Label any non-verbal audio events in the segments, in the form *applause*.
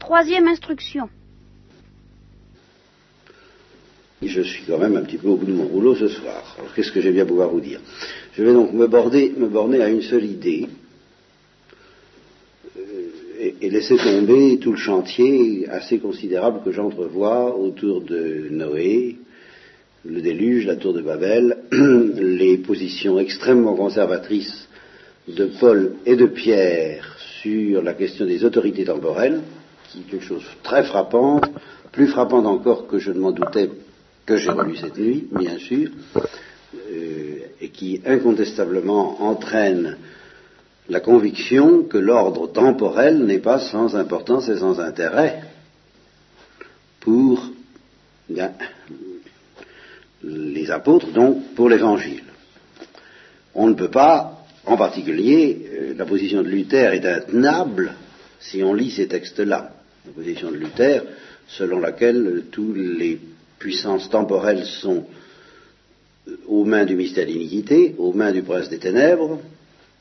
Troisième instruction. Je suis quand même un petit peu au bout de mon rouleau ce soir. Alors qu'est-ce que j'ai bien pouvoir vous dire? Je vais donc me, borner à une seule idée euh, et, laisser tomber tout le chantier assez considérable que j'entrevois autour de Noé, le déluge, la tour de Babel, *clears throat* les positions extrêmement conservatrices de Paul et de Pierre sur la question des autorités temporelles, qui est quelque chose de très frappant, plus frappant encore que je ne m'en doutais que j'ai relu cette nuit, bien sûr, euh, et qui incontestablement entraîne la conviction que l'ordre temporel n'est pas sans importance et sans intérêt pour bien, les apôtres, donc pour l'évangile. On ne peut pas, en particulier, euh, la position de Luther est intenable si on lit ces textes-là. La position de Luther, selon laquelle tous les puissances temporelles sont aux mains du mystère d'iniquité, aux mains du prince des ténèbres,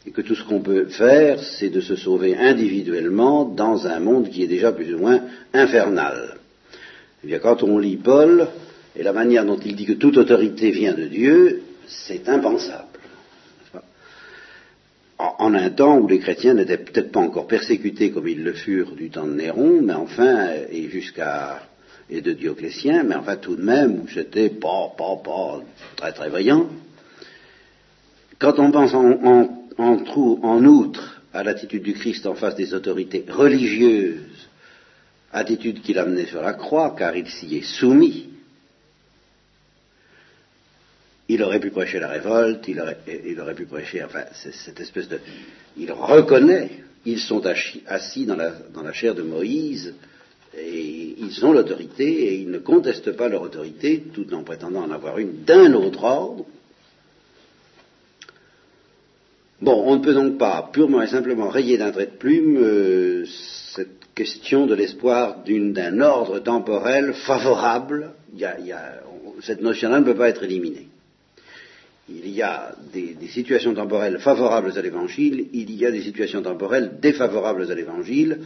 et que tout ce qu'on peut faire, c'est de se sauver individuellement dans un monde qui est déjà plus ou moins infernal. Eh bien, quand on lit Paul, et la manière dont il dit que toute autorité vient de Dieu, c'est impensable. En, un temps où les chrétiens n'étaient peut-être pas encore persécutés comme ils le furent du temps de Néron, mais enfin, et jusqu'à et de Dioclétien, mais enfin tout de même, où c'était pas, pas, pas très très vaillant. Quand on pense en, en outre à l'attitude du Christ en face des autorités religieuses, attitude qu'il amenait sur la croix, car il s'y est soumis, il aurait pu prêcher la révolte, il aurait, pu prêcher, enfin, cette espèce de... Il reconnaît, ils sont assis dans la, chair de Moïse, et ils ont l'autorité, et ils ne contestent pas leur autorité, tout en prétendant en avoir une d'un autre ordre. Bon, on ne peut donc pas purement et simplement rayer d'un trait de plume euh, cette question de l'espoir d'un ordre temporel favorable. Cette notion-là ne peut pas être éliminée il y a des, situations temporelles favorables à l'évangile, il y a des situations temporelles défavorables à l'évangile,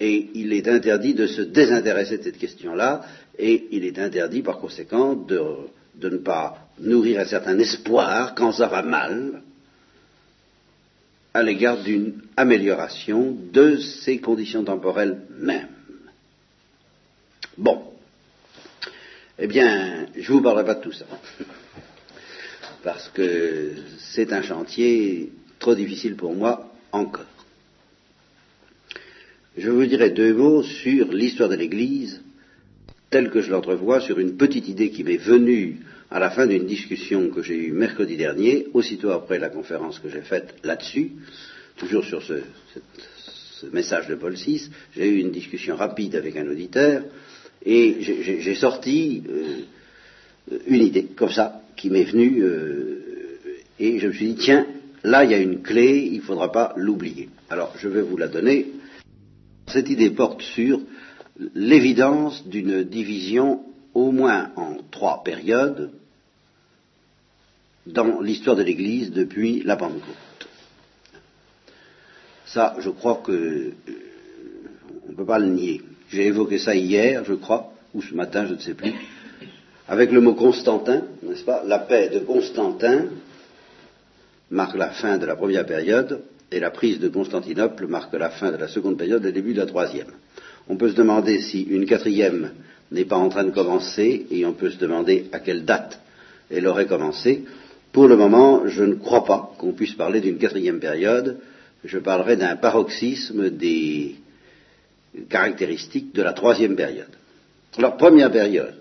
et il est interdit de se désintéresser de cette question-là, et il est interdit par conséquent de, ne pas nourrir un certain espoir quand ça va mal à l'égard d'une amélioration de ces conditions temporelles mêmes. Bon. Eh bien, je ne vous parlerai pas de tout ça parce que c'est un chantier trop difficile pour moi encore. Je vous dirai deux mots sur l'histoire de l'Église telle que je l'entrevois, sur une petite idée qui m'est venue à la fin d'une discussion que j'ai eue mercredi dernier, aussitôt après la conférence que j'ai faite là-dessus, toujours sur ce, message de Paul VI, j'ai eu une discussion rapide avec un auditeur, et j'ai sorti euh, une idée, comme ça, qui m'est venu euh, et je me suis dit, tiens, là il y a une clé, il ne faudra pas l'oublier. Alors je vais vous la donner. Cette idée porte sur l'évidence d'une division au moins en trois périodes dans l'histoire de l'Église depuis la Pentecôte. Ça, je crois que euh, on ne peut pas le nier. J'ai évoqué ça hier, je crois, ou ce matin, je ne sais plus avec le mot Constantin, n'est-ce pas? La paix de Constantin marque la fin de la première période et la prise de Constantinople marque la fin de la seconde période et le début de la troisième. On peut se demander si une quatrième n'est pas en train de commencer et on peut se demander à quelle date elle aurait commencé. Pour le moment, je ne crois pas qu'on puisse parler d'une quatrième période. Je parlerai d'un paroxysme des caractéristiques de la troisième période. Alors, première période,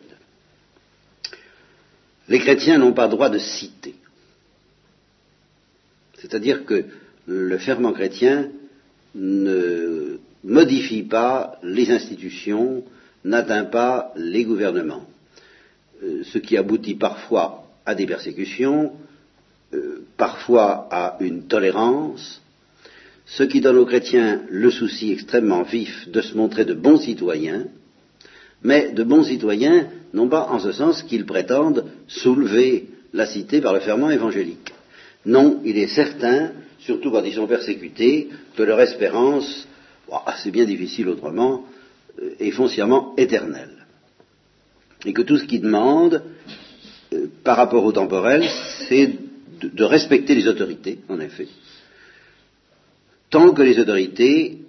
les chrétiens n'ont pas droit de citer. C'est-à-dire que le ferment chrétien ne modifie pas les institutions, n'atteint pas les gouvernements, euh, ce qui aboutit parfois à des persécutions, euh, parfois à une tolérance, ce qui donne aux chrétiens le souci extrêmement vif de se montrer de bons citoyens, mais de bons citoyens non pas en ce sens qu'ils prétendent soulever la cité par le ferment évangélique. Non, il est certain, surtout quand ils sont persécutés, que leur espérance, c'est bien difficile autrement, euh, est foncièrement éternel. Et que tout ce qu'il demande, euh, par rapport au temporel, c'est de, de, respecter les autorités, en effet, tant que les autorités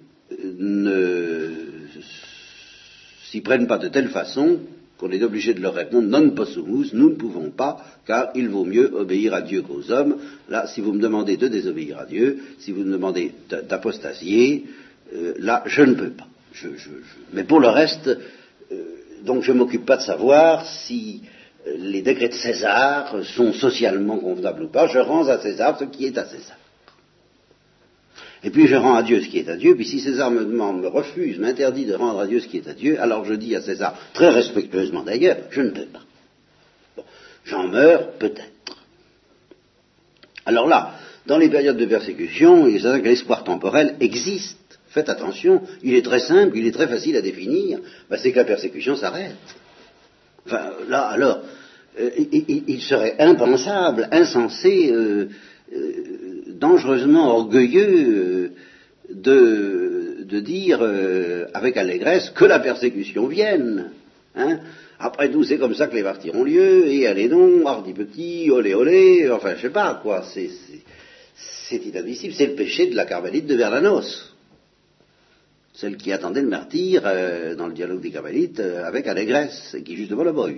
ne s'y prennent pas de telle façon qu'on est obligé de leur répondre non possumus, nous ne pouvons pas, car il vaut mieux obéir à Dieu qu'aux hommes. Là, si vous me demandez de désobéir à Dieu, si vous me demandez d'apostasier, euh, là, je ne peux pas. Mais pour le reste, euh, donc je ne m'occupe pas de savoir si euh, les décrets de César sont socialement convenables ou pas. Je rends à César ce qui est à César. Et puis je rends à Dieu ce qui est à Dieu, puis si César me demande, me refuse, m'interdit de rendre à Dieu ce qui est à Dieu, alors je dis à César, très respectueusement d'ailleurs, je ne peux pas. Bon, J'en meurs peut-être. Alors là, dans les périodes de persécution, il est certain que l'espoir temporel existe. Faites attention, il est très simple, il est très facile à définir, ben, c'est que la persécution s'arrête. Enfin, là, alors, euh, il, il, serait impensable, insensé, euh, euh, dangereusement orgueilleux de, de dire euh, avec allégresse que la persécution vienne. Hein Après tout, c'est comme ça que les parties ont lieu, et allez donc, hardi petit, olé olé, enfin je sais pas quoi, c'est inadmissible, c'est le péché de la carmélite de Verlanos, celle qui attendait le martyr euh, dans le dialogue des carmélites euh, avec allégresse, et qui justement l'a pas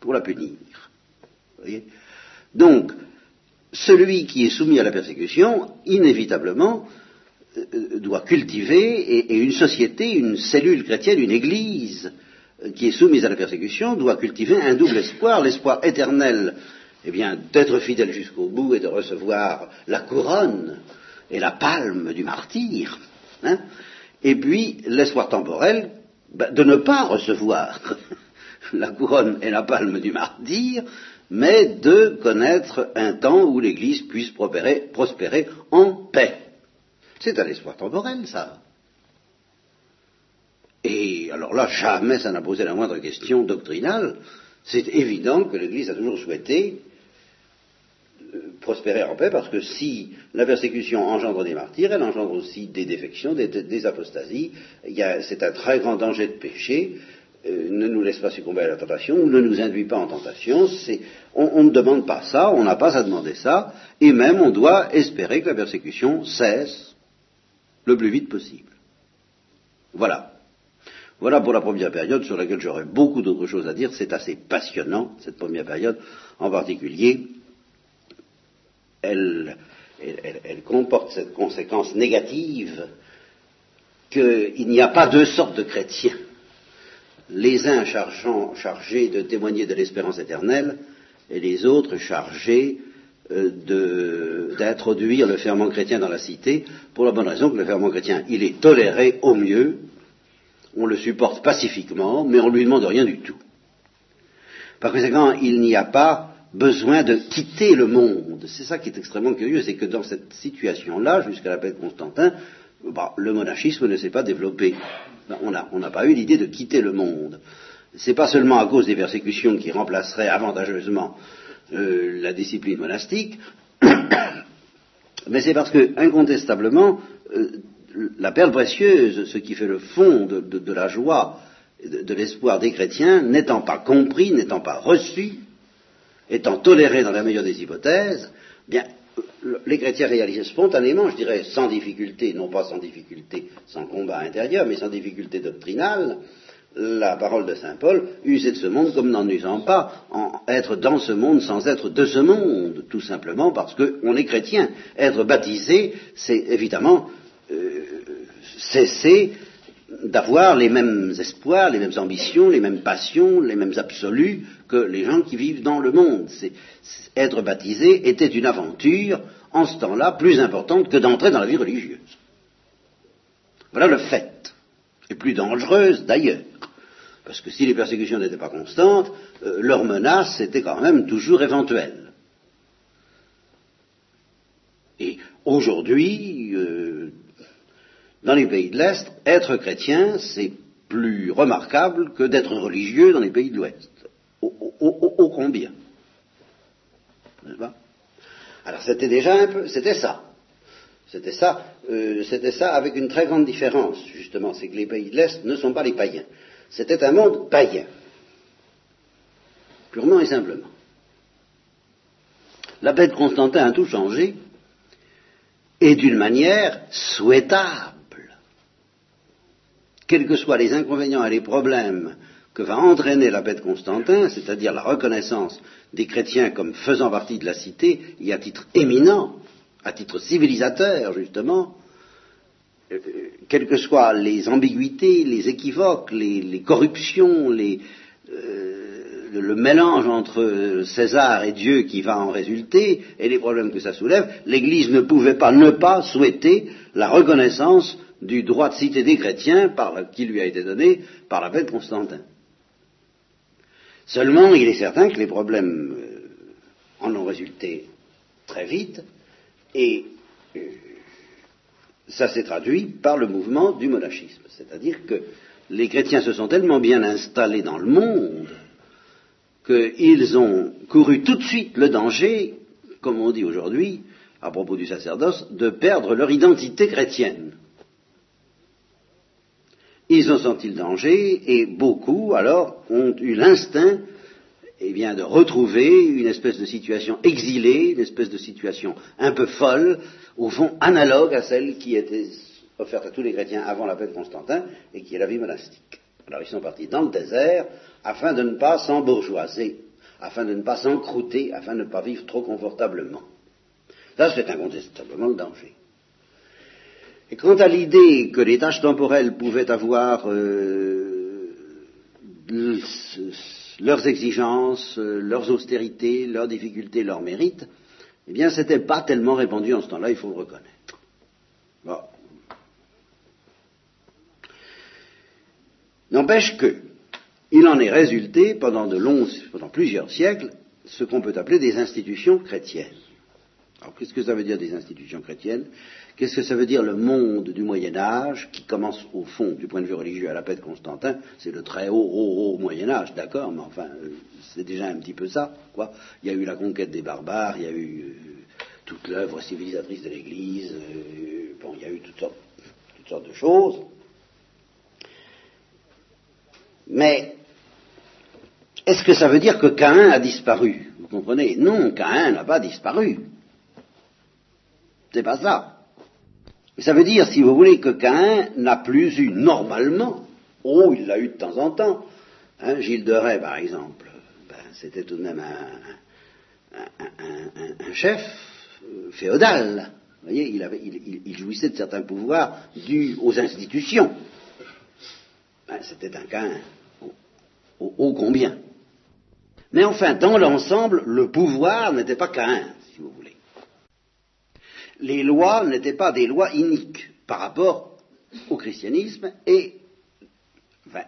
pour la punir. Vous voyez? Donc, celui qui est soumis à la persécution, inévitablement, euh, doit cultiver, et, une société, une cellule chrétienne, une église euh, qui est soumise à la persécution, doit cultiver un double espoir, l'espoir éternel, eh bien, d'être fidèle jusqu'au bout et de recevoir la couronne et la palme du martyr, hein, et puis l'espoir temporel ben, de ne pas recevoir *laughs* la couronne et la palme du martyr, mais de connaître un temps où l'Église puisse prospérer, en paix. C'est un espoir temporel, ça. Et alors là, jamais ça n'a posé la moindre question doctrinale. C'est évident que l'Église a toujours souhaité euh, prospérer en paix, parce que si la persécution engendre des martyrs, elle engendre aussi des défections, des, des apostasies. C'est un très grand danger de péché euh, ne nous laisse pas succomber à la tentation, ou ne nous induit pas en tentation. On, on, ne demande pas ça, on n'a pas à demander ça, et même on doit espérer que la persécution cesse le plus vite possible. Voilà. Voilà pour la première période sur laquelle j'aurais beaucoup d'autres choses à dire. C'est assez passionnant, cette première période. En particulier, elle, elle, elle comporte cette conséquence négative qu'il n'y a pas deux sortes de chrétiens les uns chargés de témoigner de l'espérance éternelle et les autres chargés euh, d'introduire le ferment chrétien dans la cité, pour la bonne raison que le ferment chrétien, il est toléré au mieux, on le supporte pacifiquement, mais on ne lui demande rien du tout. Par conséquent, il n'y a pas besoin de quitter le monde. C'est ça qui est extrêmement curieux, c'est que dans cette situation-là, jusqu'à la paix de Constantin, bah, le monachisme ne s'est pas développé. Ben, on n'a pas eu l'idée de quitter le monde. Ce n'est pas seulement à cause des persécutions qui remplaceraient avantageusement euh, la discipline monastique, *coughs* mais c'est parce que, incontestablement, euh, la perle précieuse, ce qui fait le fond de, la joie, de, de l'espoir des chrétiens, n'étant pas compris, n'étant pas reçu, étant toléré dans la meilleure des hypothèses, les chrétiens réalisent spontanément, je dirais sans difficulté, non pas sans difficulté, sans combat intérieur, mais sans difficulté doctrinale, la parole de Saint Paul, user de ce monde comme n'en usant pas, être dans ce monde sans être de ce monde, tout simplement parce qu'on est chrétien. Être baptisé, c'est évidemment euh, cesser d'avoir les mêmes espoirs, les mêmes ambitions, les mêmes passions, les mêmes absolus que les gens qui vivent dans le monde. Être baptisé était une aventure, en ce temps-là, plus importante que d'entrer dans la vie religieuse. Voilà le fait. Et plus dangereuse d'ailleurs. Parce que si les persécutions n'étaient pas constantes, euh, leur menace quand même toujours éventuelle. Et aujourd'hui, euh, dans les pays de l'Est, être chrétien, c'est plus remarquable que d'être religieux dans les pays de l'Ouest. Ô combien? Alors c'était déjà un peu, c'était ça. C'était ça, euh, c'était ça avec une très grande différence, justement, c'est que les pays de l'Est ne sont pas les païens. C'était un monde païen, purement et simplement. La paix de Constantin a tout changé, et d'une manière souhaitable. Quels que soient les inconvénients et les problèmes que va entraîner la paix de Constantin, c'est-à-dire la reconnaissance des chrétiens comme faisant partie de la cité, et à titre éminent, à titre civilisateur justement, euh, quelles que soient les ambiguïtés, les équivoques, les, corruptions, les, euh, le mélange entre César et Dieu qui va en résulter, et les problèmes que ça soulève, l'Église ne pouvait pas ne pas souhaiter la reconnaissance du droit de cité des chrétiens qui lui a été donné par la Constantin. Seulement, il est certain que les problèmes euh, en ont résulté très vite, et euh, ça s'est traduit par le mouvement du monachisme. C'est-à-dire que les chrétiens se sont tellement bien installés dans le monde qu'ils ont couru tout de suite le danger, comme on dit aujourd'hui, à propos du sacerdoce, de perdre leur identité chrétienne. Ils ont senti le danger et beaucoup, alors, ont eu l'instinct eh bien, de retrouver une espèce de situation exilée, une espèce de situation un peu folle, au fond analogue à celle qui était offerte à tous les chrétiens avant la paix de Constantin et qui est la vie monastique. Alors ils sont partis dans le désert afin de ne pas s'embourgeoiser, afin de ne pas s'encrouter, afin de ne pas vivre trop confortablement. Là, c'est incontestablement le danger. Et quant à l'idée que les tâches temporelles pouvaient avoir euh, leurs exigences, euh, leurs austérités, leurs difficultés, leurs mérites, eh bien, ce n'était pas tellement répandu en ce temps-là, il faut le reconnaître. N'empêche que, il en est résulté pendant de longs, pendant plusieurs siècles, ce qu'on peut appeler des institutions chrétiennes. Alors, qu'est-ce que ça veut dire des institutions chrétiennes? Qu'est-ce que ça veut dire le monde du Moyen Âge, qui commence au fond, du point de vue religieux, à la paix de Constantin? C'est le très haut, haut, haut Moyen Âge, d'accord, mais enfin, euh, c'est déjà un petit peu ça, quoi. Il y a eu la conquête des barbares, il y a eu euh, toute l'œuvre civilisatrice de l'Église, euh, bon, il y a eu toutes sortes, de choses. Mais est-ce que ça veut dire que Caïn a disparu? Vous comprenez? Non, Caïn n'a pas disparu. C'est pas ça. Ça veut dire, si vous voulez, que Caïn n'a plus eu normalement, oh, il l'a eu de temps en temps, hein, Gilles de Rais, par exemple, ben, c'était tout de même un, chef féodal. Vous voyez, il, jouissait de certains pouvoirs dus aux institutions. Ben, c'était un Caïn ô combien. Mais enfin, dans l'ensemble, le pouvoir n'était pas Caïn, les lois n'étaient pas des lois iniques par rapport au christianisme et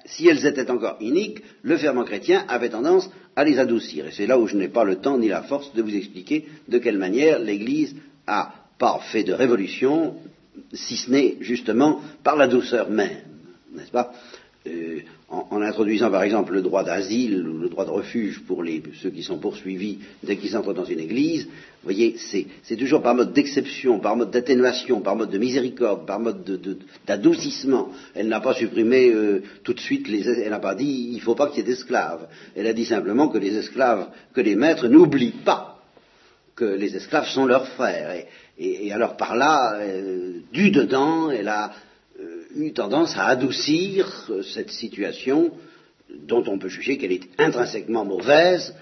si elles étaient encore iniques, le ferment chrétien avait tendance à les adoucir. Et c'est là où je n'ai pas le temps ni la force de vous expliquer de quelle manière l'Église a pas fait de révolution, si ce n'est justement par la douceur même, n'est-ce pas? Euh, en, introduisant par exemple le droit d'asile ou le droit de refuge pour ceux qui sont poursuivis dès qu'ils entrent dans une église, vous voyez, c'est toujours par mode d'exception, par mode d'atténuation, par mode de miséricorde, par mode d'adoucissement. Elle n'a pas supprimé euh, tout de suite, les, elle n'a pas dit il ne faut pas qu'il y ait d'esclaves. Elle a dit simplement que les esclaves, que les maîtres n'oublient pas que les esclaves sont leurs frères. Et, alors par là, euh, du dedans, elle a eu tendance à adoucir euh, cette situation dont on peut juger qu'elle est intrinsèquement mauvaise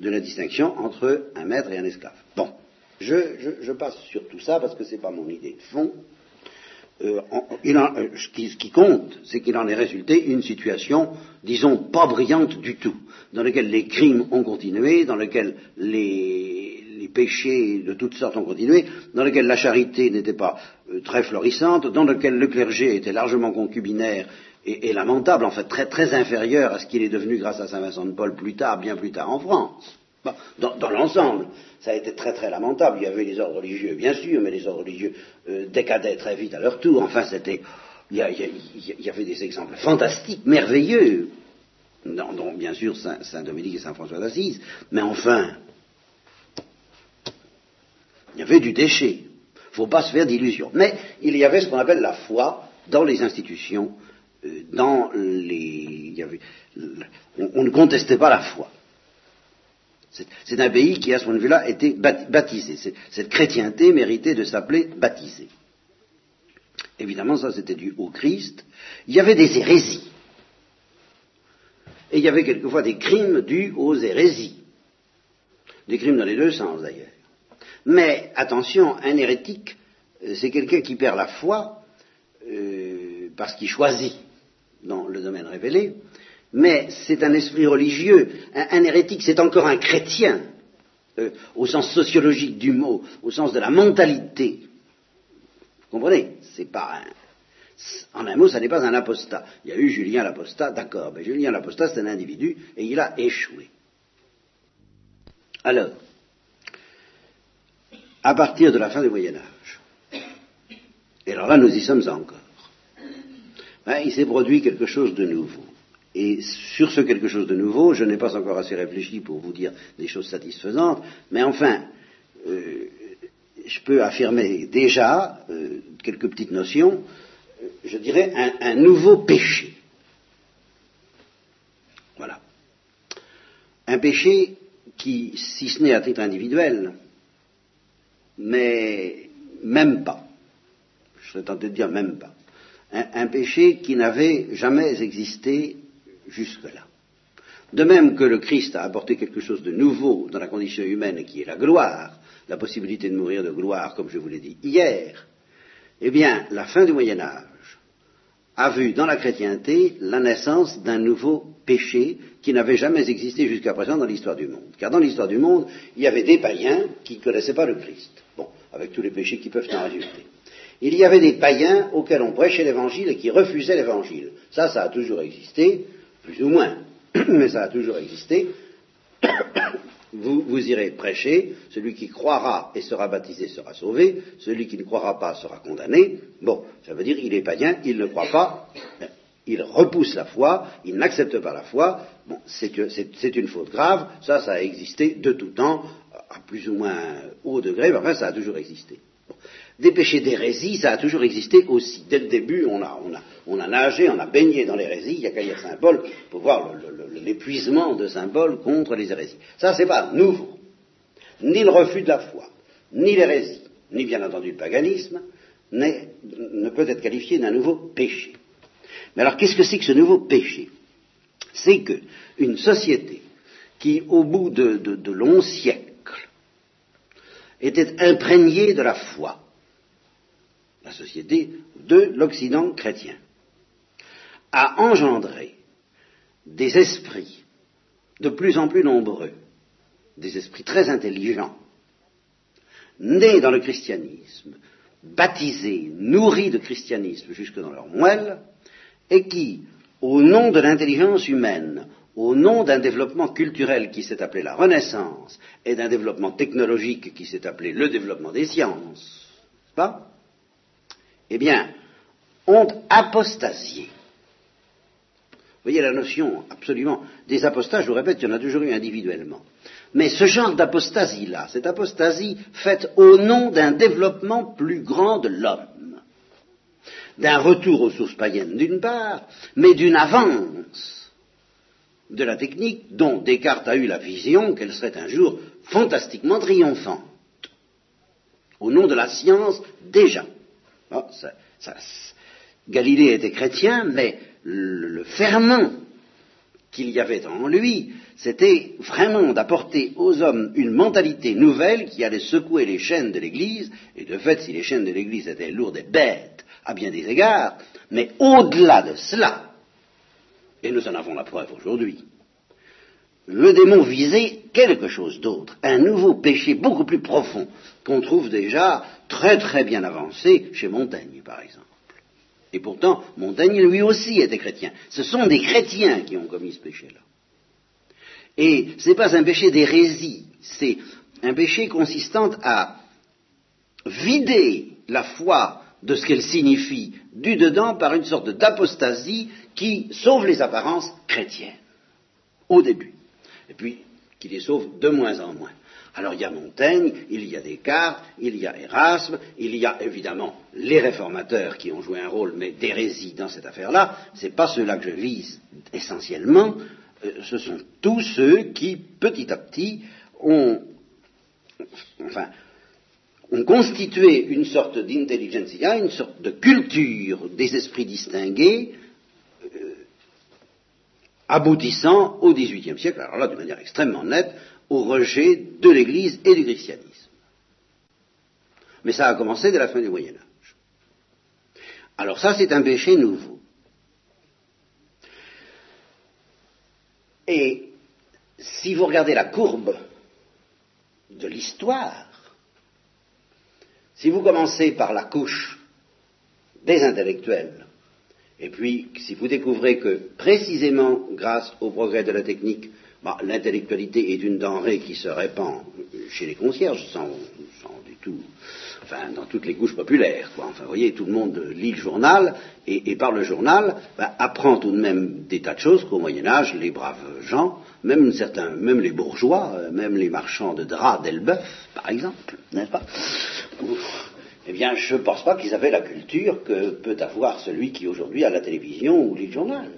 de la distinction entre un maître et un esclave. Bon, je, passe sur tout ça parce que ce n'est pas mon idée de fond. Euh, euh, ce, qui, compte, c'est qu'il en est résulté une situation, disons, pas brillante du tout, dans laquelle les crimes ont continué, dans laquelle les, péchés de toutes sortes ont continué, dans lequel la charité n'était pas euh, très florissante, dans lequel le clergé était largement concubinaire et, lamentable, en fait très, très inférieur à ce qu'il est devenu grâce à Saint Vincent de Paul plus tard, bien plus tard en France. dans, l'ensemble, ça a été très très lamentable. Il y avait les ordres religieux, bien sûr, mais les ordres religieux euh, décadaient très vite à leur tour. Enfin, c'était, il y, avait des exemples fantastiques, merveilleux, dont, bien sûr Saint, Saint Dominique et Saint François d'Assise. Mais enfin, il y avait du déchet. Il ne faut pas se faire d'illusions. Mais il y avait ce qu'on appelle la foi dans les institutions, euh, dans les. on, ne contestait pas la foi. C'est un pays qui, à ce point de vue-là, était baptisé. Cette chrétienté méritait de s'appeler baptisée. Évidemment, ça c'était dû au Christ. Il y avait des hérésies. Et il y avait quelquefois des crimes dus aux hérésies. Des crimes dans les deux sens d'ailleurs. Mais attention, un hérétique, euh, c'est quelqu'un qui perd la foi euh, parce qu'il choisit dans le domaine révélé, mais c'est un esprit religieux. Un, hérétique, c'est encore un chrétien, euh, au sens sociologique du mot, au sens de la mentalité. Vous comprenez? C'est pas un, en un mot, ça n'est pas un apostat. Il y a eu Julien l'apostat, d'accord, mais Julien l'apostat, c'est un individu et il a échoué. Alors, à partir de la fin du Moyen Âge, et alors là nous y sommes encore, hein, il s'est produit quelque chose de nouveau. Et sur ce quelque chose de nouveau, je n'ai pas encore assez réfléchi pour vous dire des choses satisfaisantes, mais enfin, euh, je peux affirmer déjà euh, quelques petites notions, je dirais un, nouveau péché. Voilà. Un péché qui, si ce n'est à titre individuel, mais même pas, je serais tenté de dire même pas, un péché qui n'avait jamais existé jusque-là. De même que le Christ a apporté quelque chose de nouveau dans la condition humaine qui est la gloire, la possibilité de mourir de gloire, comme je vous l'ai dit hier, eh bien, la fin du Moyen Âge a vu dans la chrétienté la naissance d'un nouveau péché qui n'avait jamais existé jusqu'à présent dans l'histoire du monde. Car dans l'histoire du monde, il y avait des païens qui ne connaissaient pas le Christ. Avec tous les péchés qui peuvent en résulter. Il y avait des païens auxquels on prêchait l'évangile et qui refusaient l'évangile. Ça, ça a toujours existé plus ou moins, *coughs* mais ça a toujours existé. *coughs* Vous, irez prêcher, celui qui croira et sera baptisé sera sauvé, celui qui ne croira pas sera condamné. Bon, ça veut dire il est païen, il ne croit pas, il repousse la foi, il n'accepte pas la foi. Bon, c'est une faute grave, ça, ça a existé de tout temps, à plus ou moins haut degré, mais enfin, ça a toujours existé. Des péchés d'hérésie, ça a toujours existé aussi. Dès le début, on a, nagé, on a baigné dans l'hérésie. Il n'y a qu'à lire Saint Paul pour voir l'épuisement de Saint Paul contre les hérésies. Ça, c'est pas nouveau. Ni le refus de la foi, ni l'hérésie, ni bien entendu le paganisme, ne peut être qualifié d'un nouveau péché. Mais alors, qu'est-ce que c'est que ce nouveau péché? C'est que une société qui, au bout de longs siècles, était imprégnée de la foi, la société de l'Occident chrétien, a engendré des esprits de plus en plus nombreux, des esprits très intelligents, nés dans le christianisme, baptisés, nourris de christianisme jusque dans leur moelle, et qui, au nom de l'intelligence humaine, au nom d'un développement culturel qui s'est appelé la Renaissance et d'un développement technologique qui s'est appelé le développement des sciences, pas? Eh bien, ont apostasié. Vous voyez la notion absolument des apostats, je vous répète, il y en a toujours eu individuellement. Mais ce genre d'apostasie-là, cette apostasie faite au nom d'un développement plus grand de l'homme, d'un retour aux sources païennes d'une part, mais d'une avance de la technique dont Descartes a eu la vision qu'elle serait un jour fantastiquement triomphante, au nom de la science déjà. Galilée était chrétien, mais le, ferment qu'il y avait en lui, c'était vraiment d'apporter aux hommes une mentalité nouvelle qui allait secouer les chaînes de l'Église, et de fait, si les chaînes de l'Église étaient lourdes et bêtes à bien des égards, mais au-delà de cela, et nous en avons la preuve aujourd'hui, le démon visait quelque chose d'autre, un nouveau péché beaucoup plus profond, qu'on trouve déjà très très bien avancé chez Montaigne, par exemple. Et pourtant, Montaigne lui aussi était chrétien. Ce sont des chrétiens qui ont commis ce péché-là. Et ce n'est pas un péché d'hérésie, c'est un péché consistant à vider la foi de ce qu'elle signifie du dedans par une sorte d'apostasie qui sauve les apparences chrétiennes, au début et puis qui les sauve de moins en moins. Alors il y a Montaigne, il y a Descartes, il y a Erasme, il y a évidemment les réformateurs qui ont joué un rôle, mais d'hérésie dans cette affaire-là. Ce n'est pas ceux-là que je vise essentiellement. Euh, ce sont tous ceux qui, petit à petit, ont, enfin, ont constitué une sorte d'intelligentsia, une sorte de culture des esprits distingués, aboutissant au XVIIIe siècle, alors là de manière extrêmement nette, au rejet de l'Église et du christianisme. Mais ça a commencé dès la fin du Moyen Âge. Alors ça, c'est un péché nouveau. Et si vous regardez la courbe de l'histoire, si vous commencez par la couche des intellectuels, et puis si vous découvrez que précisément grâce au progrès de la technique, bah, l'intellectualité est une denrée qui se répand chez les concierges, sans, du tout, enfin dans toutes les couches populaires. Quoi. Enfin, vous voyez, tout le monde lit le journal et, par le journal bah, apprend tout de même des tas de choses qu'au Moyen Âge, les braves gens, même certains, même les bourgeois, euh, même les marchands de draps d'Elbeuf, par exemple, n'est-ce pas? Eh bien, je ne pense pas qu'ils avaient la culture que peut avoir celui qui aujourd'hui a la télévision ou lit le journal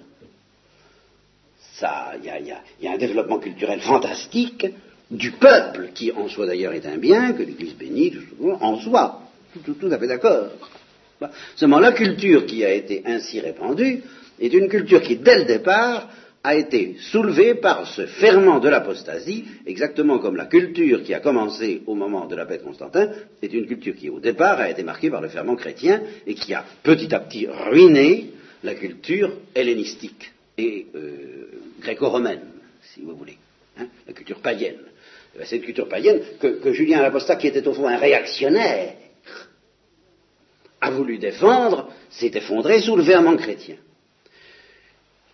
il y, a un développement culturel fantastique du peuple, qui en soi d'ailleurs est un bien, que l'Église bénit, en soi, tout, à fait d'accord. Seulement la culture qui a été ainsi répandue est une culture qui, dès le départ, a été soulevée par ce ferment de l'apostasie, exactement comme la culture qui a commencé au moment de la paix de Constantin, est une culture qui, au départ, a été marquée par le ferment chrétien et qui a petit à petit ruiné la culture hellénistique et euh, gréco-romaine, si vous voulez, hein, la culture païenne. Eh ben, cette culture païenne que, Julien l'Apostat, qui était au fond un réactionnaire, a voulu défendre, s'est effondré sous le verment chrétien.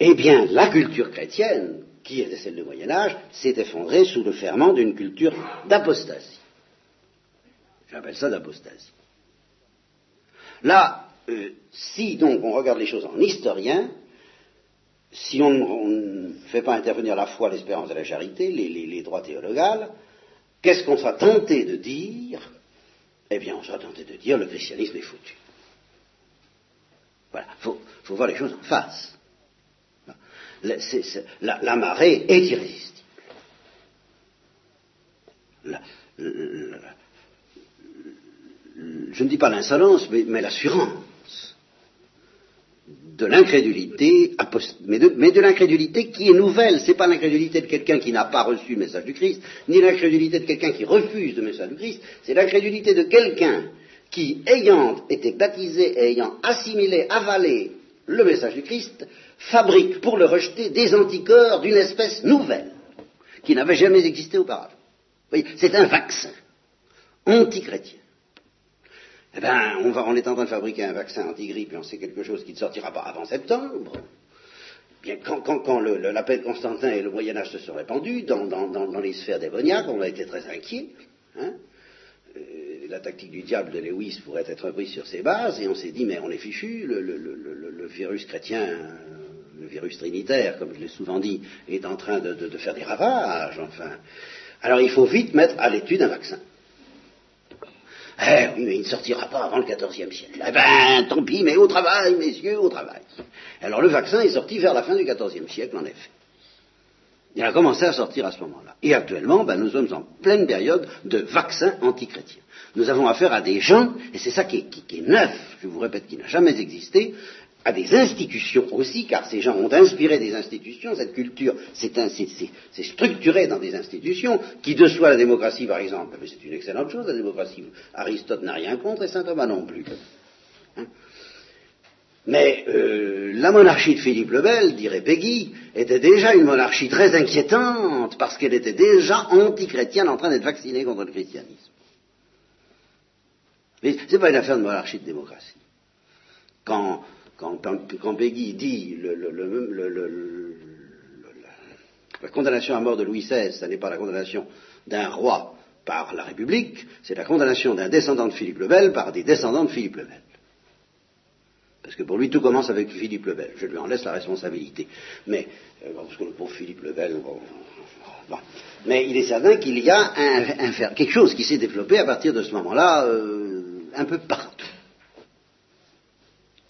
Eh bien, la culture chrétienne, qui était celle du Moyen Âge, s'est effondrée sous le ferment d'une culture d'apostasie. J'appelle ça d'apostasie. Là, euh, si donc on regarde les choses en historien, si on, ne fait pas intervenir la foi, l'espérance et la charité, les, droits théologales, qu'est-ce qu'on sera tenté de dire? Eh bien, on sera tenté de dire le christianisme est foutu. Voilà, il faut, voir les choses en face. La, marée est irrésistible. je ne dis pas l'insolence, mais l'assurance de l'incrédulité, mais de, l'incrédulité qui est nouvelle. Ce n'est pas l'incrédulité de quelqu'un qui n'a pas reçu le message du Christ, ni l'incrédulité de quelqu'un qui refuse le message du Christ, c'est l'incrédulité de quelqu'un qui, ayant été baptisé, ayant assimilé, avalé le message du Christ, fabrique pour le rejeter des anticorps d'une espèce nouvelle, qui n'avait jamais existé auparavant. C'est un vaccin antichrétien. Eh bien, on, est en train de fabriquer un vaccin anti-grippe et on sait quelque chose qui ne sortira pas avant septembre. Bien, quand, l'appel de Constantin et le Moyen Âge se sont répandus dans, les sphères démoniaques, on a été très inquiets. Hein. Euh, la tactique du diable de Lewis pourrait être reprise sur ses bases, et on s'est dit, mais on est fichu, le, virus chrétien, le virus trinitaire, comme je l'ai souvent dit, est en train de, faire des ravages, enfin. Alors il faut vite mettre à l'étude un vaccin. Eh oui, mais il ne sortira pas avant le XIVe siècle. Eh ben, tant pis, mais au travail, messieurs, au travail. Alors le vaccin est sorti vers la fin du XIVe siècle, en effet. Il a commencé à sortir à ce moment-là. Et actuellement, ben, nous sommes en pleine période de vaccins antichrétiens. Nous avons affaire à des gens, et c'est ça qui est, neuf, je vous répète, qui n'a jamais existé, à des institutions aussi, car ces gens ont inspiré des institutions, cette culture c'est structuré dans des institutions, qui de soi la démocratie par exemple, mais c'est une excellente chose la démocratie, Aristote n'a rien contre et saint Thomas non plus. Hein. mais euh, la monarchie de Philippe le Bel, dirait Peggy, était déjà une monarchie très inquiétante, parce qu'elle était déjà anti-chrétienne en train d'être vaccinée contre le christianisme. Mais ce n'est pas une affaire de monarchie de démocratie. Quand quand, quand dit la condamnation à mort de Louis XVI, ce n'est pas la condamnation d'un roi par la République, c'est la condamnation d'un descendant de Philippe le Bel par des descendants de Philippe le Bel. Parce que pour lui, tout commence avec Philippe le Bel. Je lui en laisse la responsabilité. Mais, euh, parce que Philippe le Bel, Mais il est certain qu'il y a un, quelque chose qui s'est développé à partir de ce moment-là, euh, un peu partout.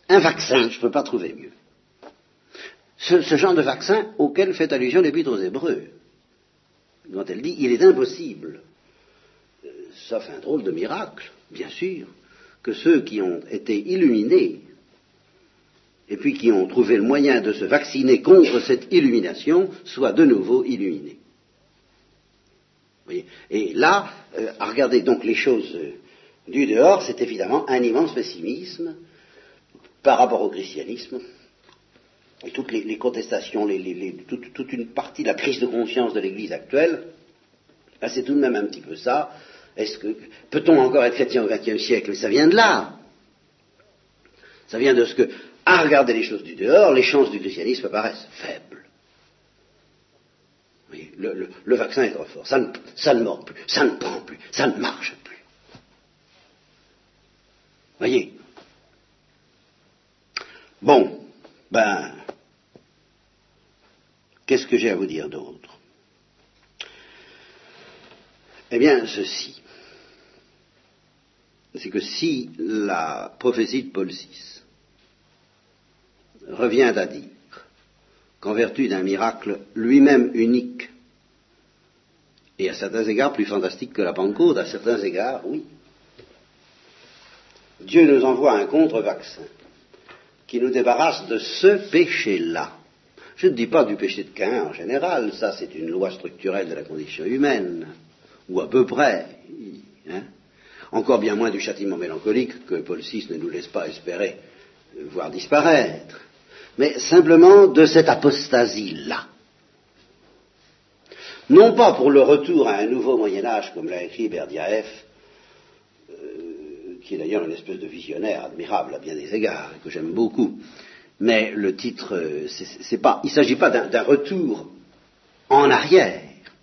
Un vaccin, je ne peux pas trouver mieux. Ce, genre de vaccin auquel fait allusion l'Épître aux Hébreux, quand elle dit il est impossible, euh, sauf un drôle de miracle, bien sûr, que ceux qui ont été illuminés et puis qui ont trouvé le moyen de se vacciner contre cette illumination soient de nouveau illuminés. Et là, euh, à regarder donc les choses euh, du dehors, c'est évidemment un immense pessimisme par rapport au christianisme. Et toutes les, contestations, toute, une partie de la crise de conscience de l'Église actuelle, c'est tout de même un petit peu ça. Est-ce que peut-on encore être chrétien au XXe siècle? Ça vient de là. Ça vient de ce que, à regarder les choses du dehors, les chances du christianisme paraissent faibles. le, vaccin est trop fort. Ça ne, ça plus, ça ne prend plus, ça ne marche plus. Voyez Bon, ben, qu'est-ce que j'ai à vous dire d'autre? Eh bien, ceci. C'est que si la prophétie de Paul VI revient à dire qu'en vertu d'un miracle lui-même unique, et à certains égards plus fantastique que la Pentecôte, à certains égards, oui, Dieu nous envoie un contre-vaccin qui nous débarrasse de ce péché-là. Je ne dis pas du péché de Cain en général, ça c'est une loi structurelle de la condition humaine, ou à peu près. Hein. Encore bien moins du châtiment mélancolique que Paul VI ne nous laisse pas espérer voir disparaître, mais simplement de cette apostasie-là. Non pas pour le retour à un nouveau Moyen Âge, comme l'a écrit Berdiaev, qui est d'ailleurs une espèce de visionnaire admirable à bien des égards, que j'aime beaucoup. Mais le titre, euh, c'est pas, il ne s'agit pas d'un retour en arrière.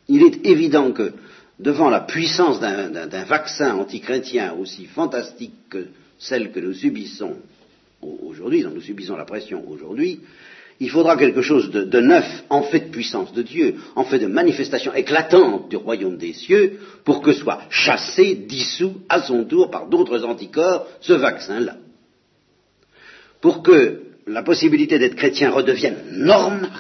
Il est évident que devant la puissance d'un vaccin antichrétien aussi fantastique que celle que nous subissons aujourd'hui, dont nous subissons la pression aujourd'hui, il faudra quelque chose de, neuf, en fait de puissance de Dieu, en fait de manifestation éclatante du royaume des cieux, pour que soit chassé, dissous à son tour par d'autres anticorps ce vaccin-là. Pour que la possibilité d'être chrétien redevienne normale.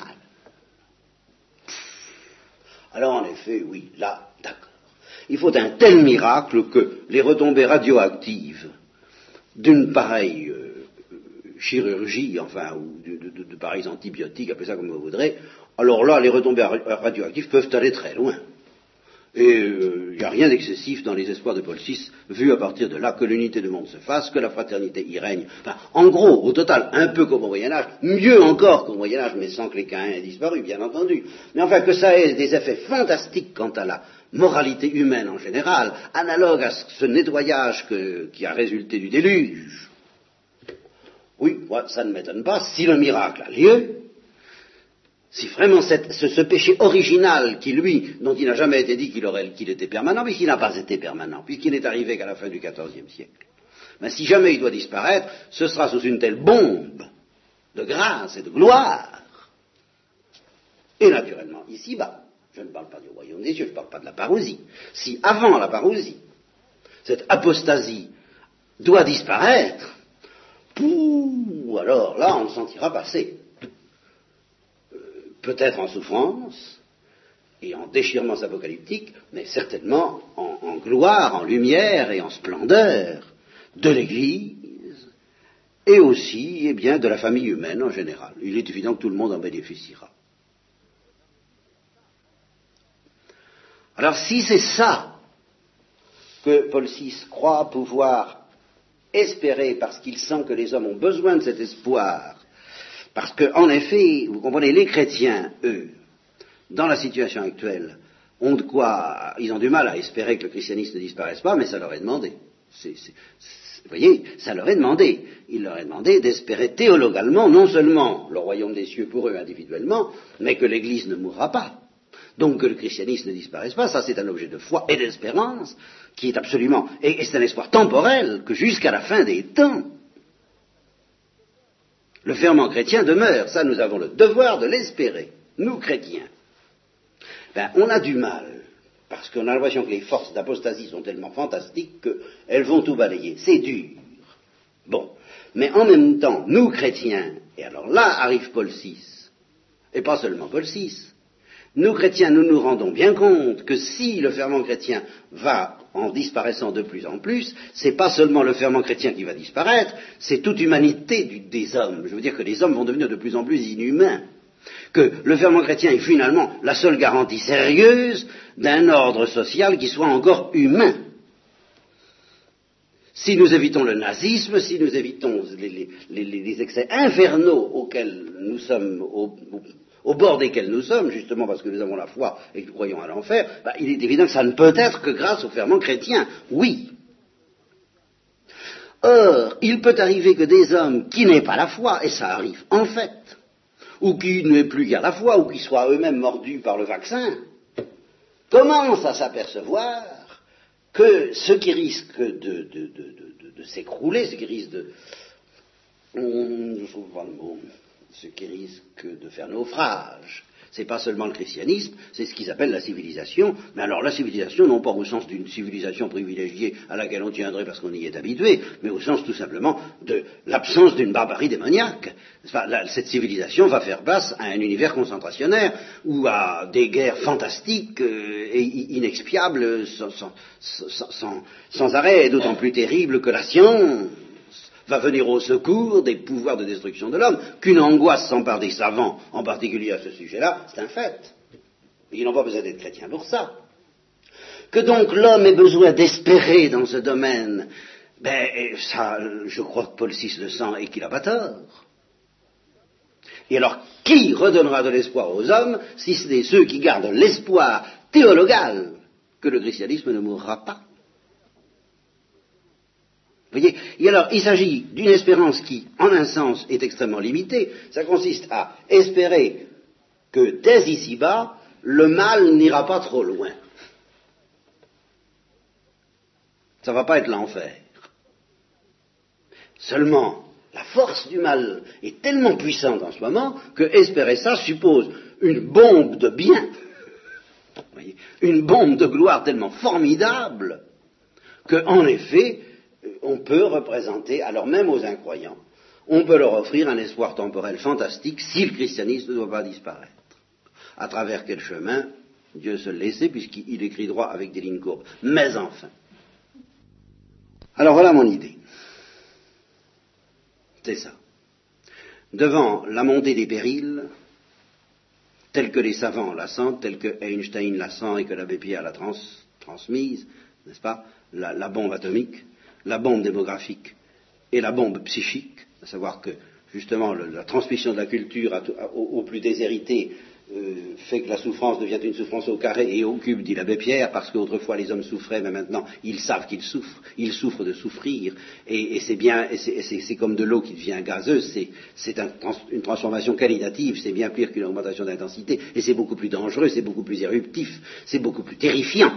Alors en effet, oui, là, d'accord. Il faut un tel miracle que les retombées radioactives d'une pareille euh, chirurgie, enfin, ou de, pareils antibiotiques, appelez ça comme vous voudrez, alors là, les retombées radioactives peuvent aller très loin. Et il euh, n'y a rien d'excessif dans les espoirs de Paul VI, vu à partir de là que l'unité du monde se fasse, que la fraternité y règne. Enfin, en gros, au total, un peu comme au Moyen Âge, mieux encore qu'au Moyen Âge, mais sans que les Caïns aient disparu, bien entendu. Mais enfin, que ça ait des effets fantastiques quant à la moralité humaine en général, analogue à ce nettoyage qui a résulté du déluge, ça ne m'étonne pas. Si le miracle a lieu, si vraiment ce, péché original qui, lui, dont il n'a jamais été dit qu'il était permanent, puisqu'il n'a pas été permanent, puisqu'il n'est arrivé qu'à la fin du XIVe siècle, mais si jamais il doit disparaître, ce sera sous une telle bombe de grâce et de gloire. Et naturellement, ici-bas, je ne parle pas du royaume des cieux, je ne parle pas de la parousie. Si avant la parousie, cette apostasie doit disparaître, Pouh, alors là, on le sentira passer. Euh, peut-être en souffrance et en déchirement apocalyptique, mais certainement en, gloire, en lumière et en splendeur de l'Église et aussi, eh bien, de la famille humaine en général. Il est évident que tout le monde en bénéficiera. Alors si c'est ça que Paul VI croit pouvoir espérer parce qu'il sent que les hommes ont besoin de cet espoir. Parce qu'en effet, vous comprenez, les chrétiens, eux, dans la situation actuelle, ont de quoi, ils ont du mal à espérer que le christianisme ne disparaisse pas, mais ça leur est demandé. vous voyez, ça leur est demandé. Il leur est demandé d'espérer théologalement non seulement le royaume des cieux pour eux individuellement, mais que l'Église ne mourra pas. Donc que le christianisme ne disparaisse pas, ça c'est un objet de foi et d'espérance qui est absolument, et, c'est un espoir temporel que jusqu'à la fin des temps, le ferment chrétien demeure. Ça, nous avons le devoir de l'espérer, nous chrétiens. ben, on a du mal, parce qu'on a l'impression que les forces d'apostasie sont tellement fantastiques qu'elles vont tout balayer. C'est dur. Bon. Mais en même temps, nous chrétiens, et alors là arrive Paul VI, et pas seulement Paul VI, nous chrétiens, nous nous rendons bien compte que si le ferment chrétien va en disparaissant de plus en plus, c'est pas seulement le ferment chrétien qui va disparaître, c'est toute humanité des hommes. Je veux dire que les hommes vont devenir de plus en plus inhumains que le ferment chrétien est finalement la seule garantie sérieuse d'un ordre social qui soit encore humain. Si nous évitons le nazisme, si nous évitons les, excès infernaux auxquels nous sommes, bord desquels nous sommes, justement parce que nous avons la foi et que nous croyons à l'enfer, bah, il est évident que ça ne peut être que grâce au ferment chrétien. Oui. Or, il peut arriver que des hommes qui n'aient pas la foi, et ça arrive en fait, ou qui n'aient plus qu'à la foi, ou qui soient eux-mêmes mordus par le vaccin, commencent à s'apercevoir que ce qui risque de, s'écrouler, ce qui risque de... Je trouve pas le mot, ce qui risque de faire naufrage, c'est pas seulement le christianisme, c'est ce qu'ils appellent la civilisation. Mais alors la civilisation, non pas au sens d'une civilisation privilégiée à laquelle on tiendrait parce qu'on y est habitué, mais au sens tout simplement de l'absence d'une barbarie démoniaque. Cette civilisation va faire place à un univers concentrationnaire ou à des guerres fantastiques euh, et inexpiables sans arrêt, d'autant plus terribles que la science va venir au secours des pouvoirs de destruction de l'homme, qu'une angoisse s'empare des savants, en particulier à ce sujet-là, c'est un fait. Ils n'ont pas besoin d'être chrétiens pour ça. Que donc l'homme ait besoin d'espérer dans ce domaine, ben ça, je crois que Paul VI le sent et qu'il n'a pas tort. Et alors, qui redonnera de l'espoir aux hommes si ce n'est ceux qui gardent l'espoir théologal que le christianisme ne mourra pas? Et alors, il s'agit d'une espérance qui, en un sens, est extrêmement limitée. Ça consiste à espérer que dès ici-bas, le mal n'ira pas trop loin. Ça ne va pas être l'enfer. Seulement, la force du mal est tellement puissante en ce moment que espérer ça suppose une bombe de bien, une bombe de gloire tellement formidable que, en effet, on peut représenter, alors même aux incroyants, on peut leur offrir un espoir temporel fantastique si le christianisme ne doit pas disparaître. À travers quel chemin Dieu se le laissait, puisqu'il écrit droit avec des lignes courbes. Mais enfin. Alors voilà mon idée. C'est ça. Devant la montée des périls, tels que les savants la sentent, tels que Einstein la sent et que l'abbé Pierre l'a transmise, n'est-ce pas, la bombe atomique, la bombe démographique et la bombe psychique, à savoir que justement la transmission de la culture aux, plus déshérités euh, fait que la souffrance devient une souffrance au carré et au cube, dit l'abbé Pierre, parce qu'autrefois les hommes souffraient, mais maintenant ils savent qu'ils souffrent, ils souffrent de souffrir, et, c'est bien, c'est comme de l'eau qui devient gazeuse, c'est une transformation qualitative, c'est bien pire qu'une augmentation d'intensité, et c'est beaucoup plus dangereux, c'est beaucoup plus éruptif, c'est beaucoup plus terrifiant.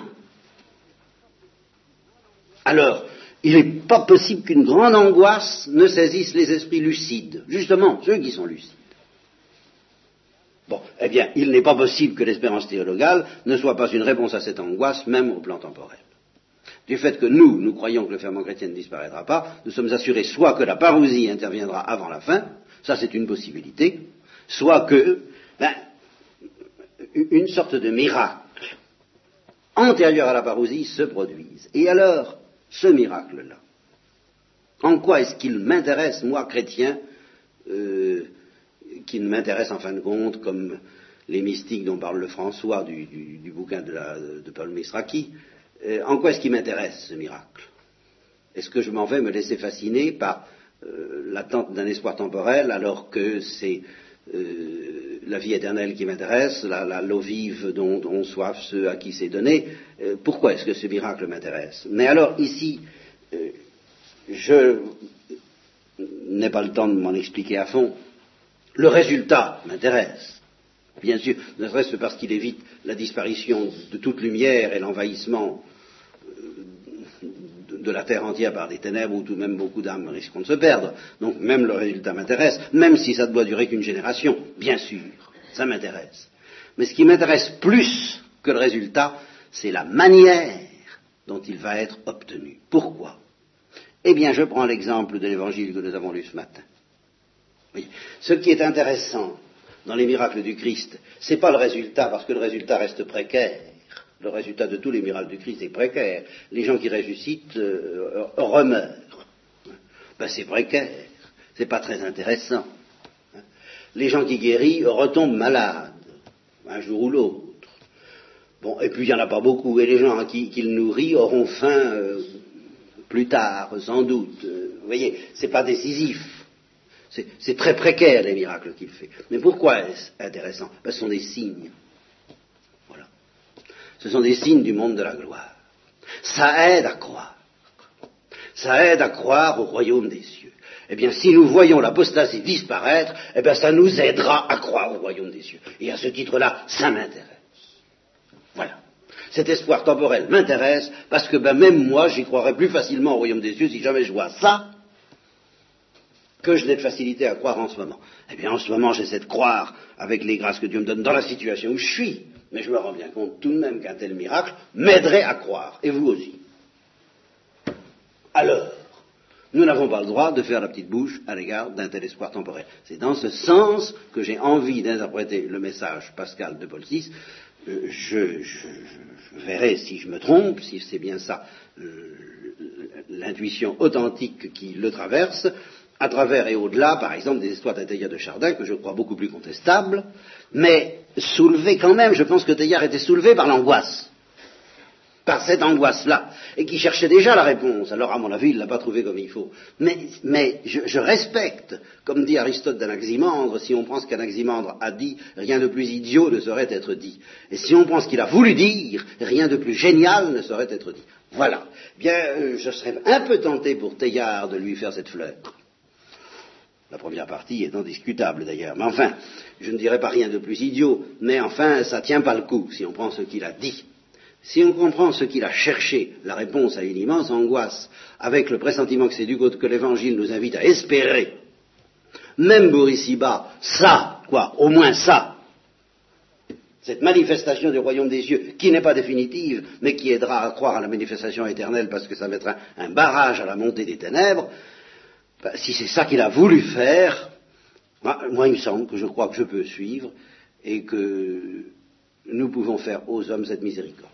Alors, il n'est pas possible qu'une grande angoisse ne saisisse les esprits lucides, justement ceux qui sont lucides. Bon, eh bien, il n'est pas possible que l'espérance théologale ne soit pas une réponse à cette angoisse, même au plan temporel. Du fait que nous, nous croyons que le ferment chrétien ne disparaîtra pas, nous sommes assurés soit que la parousie interviendra avant la fin, ça c'est une possibilité, soit que, ben, une sorte de miracle antérieur à la parousie se produise. Et alors, ce miracle-là. En quoi est-ce qu'il m'intéresse, moi, chrétien, euh, qui ne m'intéresse en fin de compte, comme les mystiques dont parle le François du, bouquin de, Paul Misraki, euh, en quoi est-ce qu'il m'intéresse, ce miracle? Est-ce que je m'en vais me laisser fasciner par euh, l'attente d'un espoir temporel alors que c'est la vie éternelle qui m'intéresse, l'eau vive dont ont soif ceux à qui c'est donné. Euh, pourquoi est-ce que ce miracle m'intéresse? Mais alors ici, euh, je n'ai pas le temps de m'en expliquer à fond. Le résultat m'intéresse, bien sûr, ne serait-ce que parce qu'il évite la disparition de toute lumière et l'envahissement de la terre entière par des ténèbres où tout de même beaucoup d'âmes risqueront de se perdre. Donc même le résultat m'intéresse, même si ça ne doit durer qu'une génération, bien sûr, ça m'intéresse. Mais ce qui m'intéresse plus que le résultat, c'est la manière dont il va être obtenu. Pourquoi? Eh bien, je prends l'exemple de l'évangile que nous avons lu ce matin. Ce qui est intéressant dans les miracles du Christ, ce n'est pas le résultat, parce que le résultat reste précaire. Le résultat de tous les miracles du Christ est précaire. Les gens qui ressuscitent euh, remeurent. Ben, c'est précaire. C'est pas très intéressant. Les gens qui guérissent retombent malades, un jour ou l'autre. Bon, et puis il n'y en a pas beaucoup. Et les gens qui, qui le nourrit auront faim euh, plus tard, sans doute. Vous voyez, c'est pas décisif. C'est très précaire les miracles qu'il fait. Mais pourquoi est-ce intéressant? Que Ce sont des signes. Ce sont des signes du monde de la gloire. Ça aide à croire. Ça aide à croire au royaume des cieux. Eh bien, si nous voyons l'apostasie disparaître, eh bien, ça nous aidera à croire au royaume des cieux. Et à ce titre-là, ça m'intéresse. Voilà. Cet espoir temporel m'intéresse parce que ben, même moi, j'y croirais plus facilement au royaume des cieux si jamais je vois ça que je n'ai de facilité à croire en ce moment. Eh bien, en ce moment, j'essaie de croire avec les grâces que Dieu me donne dans la situation où je suis. Mais je me rends bien compte tout de même qu'un tel miracle m'aiderait à croire. Et vous aussi. Alors, nous n'avons pas le droit de faire la petite bouche à l'égard d'un tel espoir temporel. C'est dans ce sens que j'ai envie d'interpréter le message pascal de Paul VI. Euh, je, verrai si je me trompe, si c'est bien ça euh, l'intuition authentique qui le traverse, à travers et au-delà, par exemple, des histoires d'Athéia de Chardin, que je crois beaucoup plus contestables, mais soulevé quand même, je pense que Teilhard était soulevé par l'angoisse, par cette angoisse-là, et qui cherchait déjà la réponse. Alors, à mon avis, il ne l'a pas trouvé comme il faut. Mais, je, je, respecte, comme dit Aristote d'Anaximandre, si on prend ce qu'Anaximandre a dit, rien de plus idiot ne saurait être dit. Et si on prend ce qu'il a voulu dire, rien de plus génial ne saurait être dit. Voilà. Bien, euh, je serais un peu tenté pour Teilhard de lui faire cette fleur. La première partie étant discutable d'ailleurs. Mais enfin, je ne dirais pas rien de plus idiot, mais enfin, ça ne tient pas le coup si on prend ce qu'il a dit. Si on comprend ce qu'il a cherché, la réponse à une immense angoisse, avec le pressentiment que c'est du côté que l'Évangile nous invite à espérer, même pour ici-bas, ça, quoi, au moins ça, cette manifestation du royaume des cieux, qui n'est pas définitive, mais qui aidera à croire à la manifestation éternelle parce que ça mettra un barrage à la montée des ténèbres, ben, si c'est ça qu'il a voulu faire, moi, il me semble que je crois que je peux suivre et que nous pouvons faire aux hommes cette miséricorde.